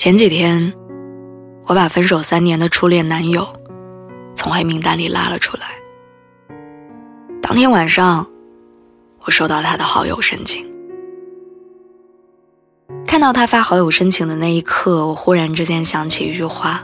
前几天，我把分手三年的初恋男友从黑名单里拉了出来。当天晚上，我收到他的好友申请。看到他发好友申请的那一刻，我忽然之间想起一句话：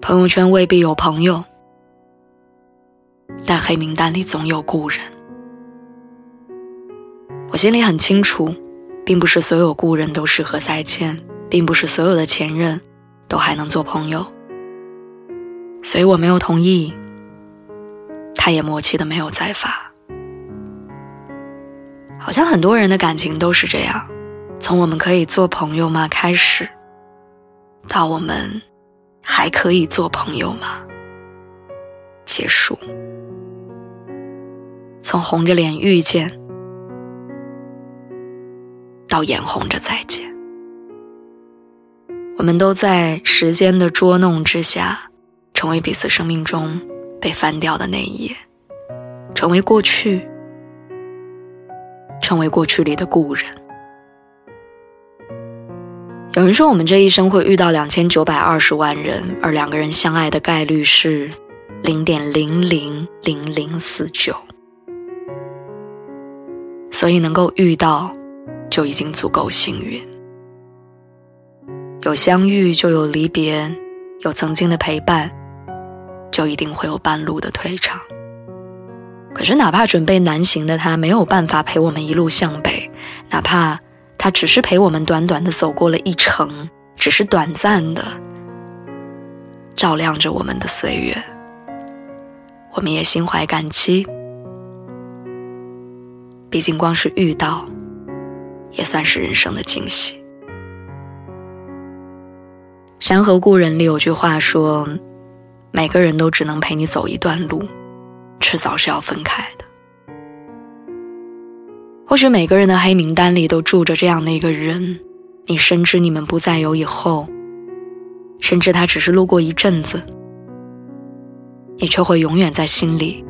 朋友圈未必有朋友，但黑名单里总有故人。我心里很清楚，并不是所有故人都适合再见。并不是所有的前任都还能做朋友，所以我没有同意，他也默契的没有再发。好像很多人的感情都是这样，从我们可以做朋友吗开始，到我们还可以做朋友吗结束，从红着脸遇见，到眼红着再见。我们都在时间的捉弄之下，成为彼此生命中被翻掉的那一页，成为过去，成为过去里的故人。有人说，我们这一生会遇到两千九百二十万人，而两个人相爱的概率是零点零零零零四九，所以能够遇到，就已经足够幸运。有相遇就有离别，有曾经的陪伴，就一定会有半路的退场。可是，哪怕准备南行的他没有办法陪我们一路向北，哪怕他只是陪我们短短的走过了一程，只是短暂的照亮着我们的岁月，我们也心怀感激。毕竟，光是遇到，也算是人生的惊喜。《山河故人》里有句话说：“每个人都只能陪你走一段路，迟早是要分开的。”或许每个人的黑名单里都住着这样的一个人，你深知你们不再有以后，甚至他只是路过一阵子，你却会永远在心里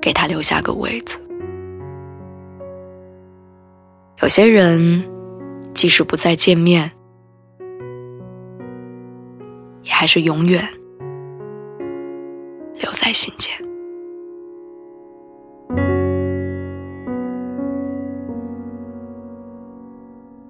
给他留下个位子。有些人，即使不再见面。也还是永远留在心间。